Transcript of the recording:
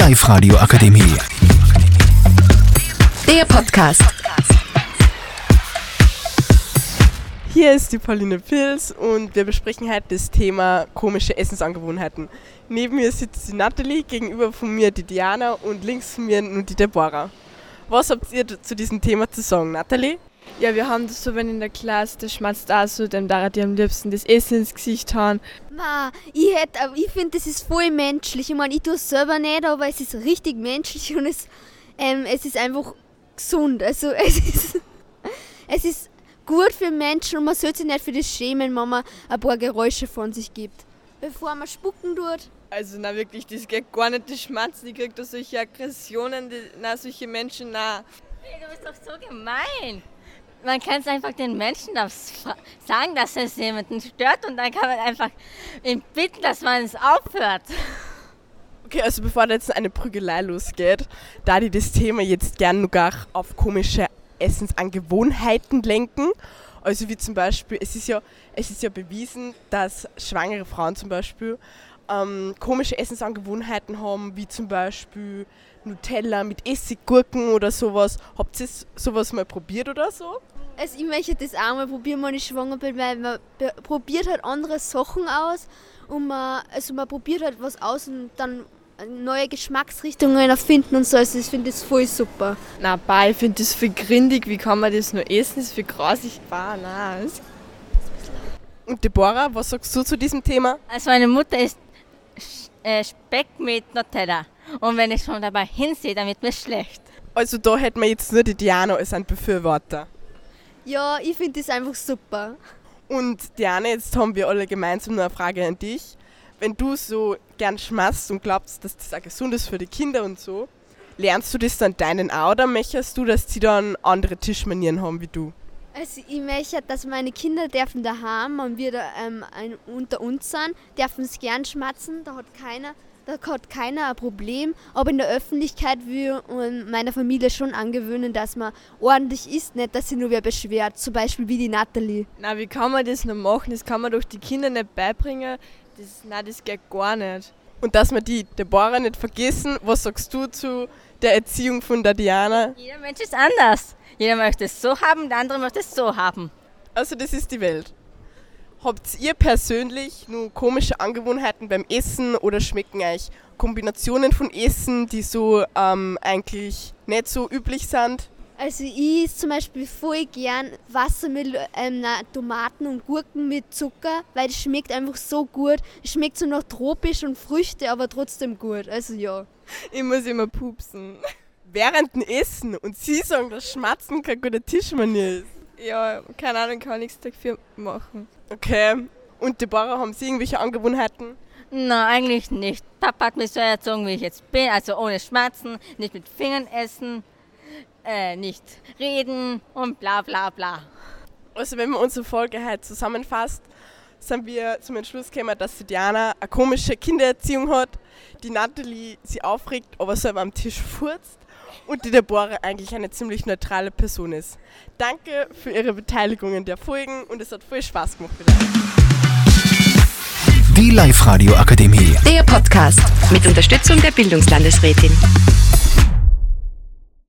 Live-Radio Akademie. Der Podcast. Hier ist die Pauline Pils und wir besprechen heute das Thema komische Essensangewohnheiten. Neben mir sitzt die Natalie, gegenüber von mir die Diana und links von mir nun die Deborah. Was habt ihr zu diesem Thema zu sagen, Natalie? Ja, wir haben das so, wenn in der Klasse, der schmatzt auch so, dem da die am liebsten das Essen ins Gesicht hauen. Ma, ich, hätt, ich finde, das ist voll menschlich. Ich meine, ich tue es selber nicht, aber es ist richtig menschlich und es, ähm, es ist einfach gesund. Also es ist, es ist gut für Menschen und man sollte sich nicht für das schämen, wenn man ein paar Geräusche von sich gibt. Bevor man spucken tut. Also na wirklich, das geht gar nicht, das Schmatzen, die kriegt da solche Aggressionen, die, na solche Menschen, na. Hey, du bist doch so gemein man kann es einfach den Menschen sagen, dass es jemanden stört und dann kann man einfach ihn bitten, dass man es aufhört. Okay, also bevor jetzt eine Prügelei losgeht, da die das Thema jetzt gern noch gar auf komische Essensangewohnheiten lenken. Also wie zum Beispiel, es ist ja, es ist ja bewiesen, dass schwangere Frauen zum Beispiel ähm, komische Essensangewohnheiten haben, wie zum Beispiel Nutella mit Essiggurken oder sowas. Habt ihr sowas mal probiert oder so? Also ich möchte das auch mal probieren, wenn ich schwanger bin, weil man probiert halt andere Sachen aus und man, also man probiert halt was aus und dann neue Geschmacksrichtungen erfinden und so. Also ich finde das voll super. Na, bah, ich finde das viel grindig. Wie kann man das nur essen? Das ist viel grasig. Bah, nein. Und Deborah, was sagst du zu diesem Thema? Also meine Mutter isst äh, Speck mit Nutella. Und wenn ich schon dabei hinsehe, dann wird mir schlecht. Also da hätten wir jetzt nur die Diana als ein Befürworter. Ja, ich finde das einfach super. Und Diana, jetzt haben wir alle gemeinsam noch eine Frage an dich. Wenn du so gern schmast und glaubst, dass das auch gesund ist für die Kinder und so, lernst du das dann deinen auch oder möchtest du, dass sie dann andere Tischmanieren haben wie du? Also ich möchte, dass meine Kinder dürfen daheim, wenn wir da, ähm, ein, unter uns sind, dürfen es gern schmatzen, da hat keiner da hat keiner ein Problem. Aber in der Öffentlichkeit will meiner Familie schon angewöhnen, dass man ordentlich isst, nicht, dass sie nur wer beschwert. Zum Beispiel wie die Natalie. Na, wie kann man das noch machen? Das kann man doch die Kinder nicht beibringen. Das, na, das geht gar nicht. Und dass wir die Deborah nicht vergessen, was sagst du zu der Erziehung von der Diana? Jeder Mensch ist anders. Jeder möchte es so haben, der andere möchte es so haben. Also das ist die Welt. Habt ihr persönlich nur komische Angewohnheiten beim Essen oder schmecken euch Kombinationen von Essen, die so ähm, eigentlich nicht so üblich sind? Also ich esse zum Beispiel voll gern Wassermelone, ähm, Tomaten und Gurken mit Zucker, weil das schmeckt einfach so gut. Es schmeckt so nach tropisch und Früchte, aber trotzdem gut. Also ja. Ich muss immer pupsen. Während dem Essen und Sie sagen, dass Schmatzen kein guter Tischmanier ist. Ja, keine Ahnung, kann nichts dafür machen. Okay. Und Deborah, haben Sie irgendwelche Angewohnheiten? Na, eigentlich nicht. Papa hat mich so erzogen, wie ich jetzt bin, also ohne Schmerzen, nicht mit Fingern essen, äh, nicht reden und bla bla bla. Also wenn man unsere Folge halt zusammenfasst, sind wir zum Entschluss gekommen, dass die Diana eine komische Kindererziehung hat, die Natalie sie aufregt, aber selber am Tisch furzt und die Deborah eigentlich eine ziemlich neutrale Person ist. Danke für Ihre Beteiligung in der Folgen und es hat viel Spaß gemacht wieder. Die Live-Radio Akademie. Der Podcast mit Unterstützung der Bildungslandesrätin.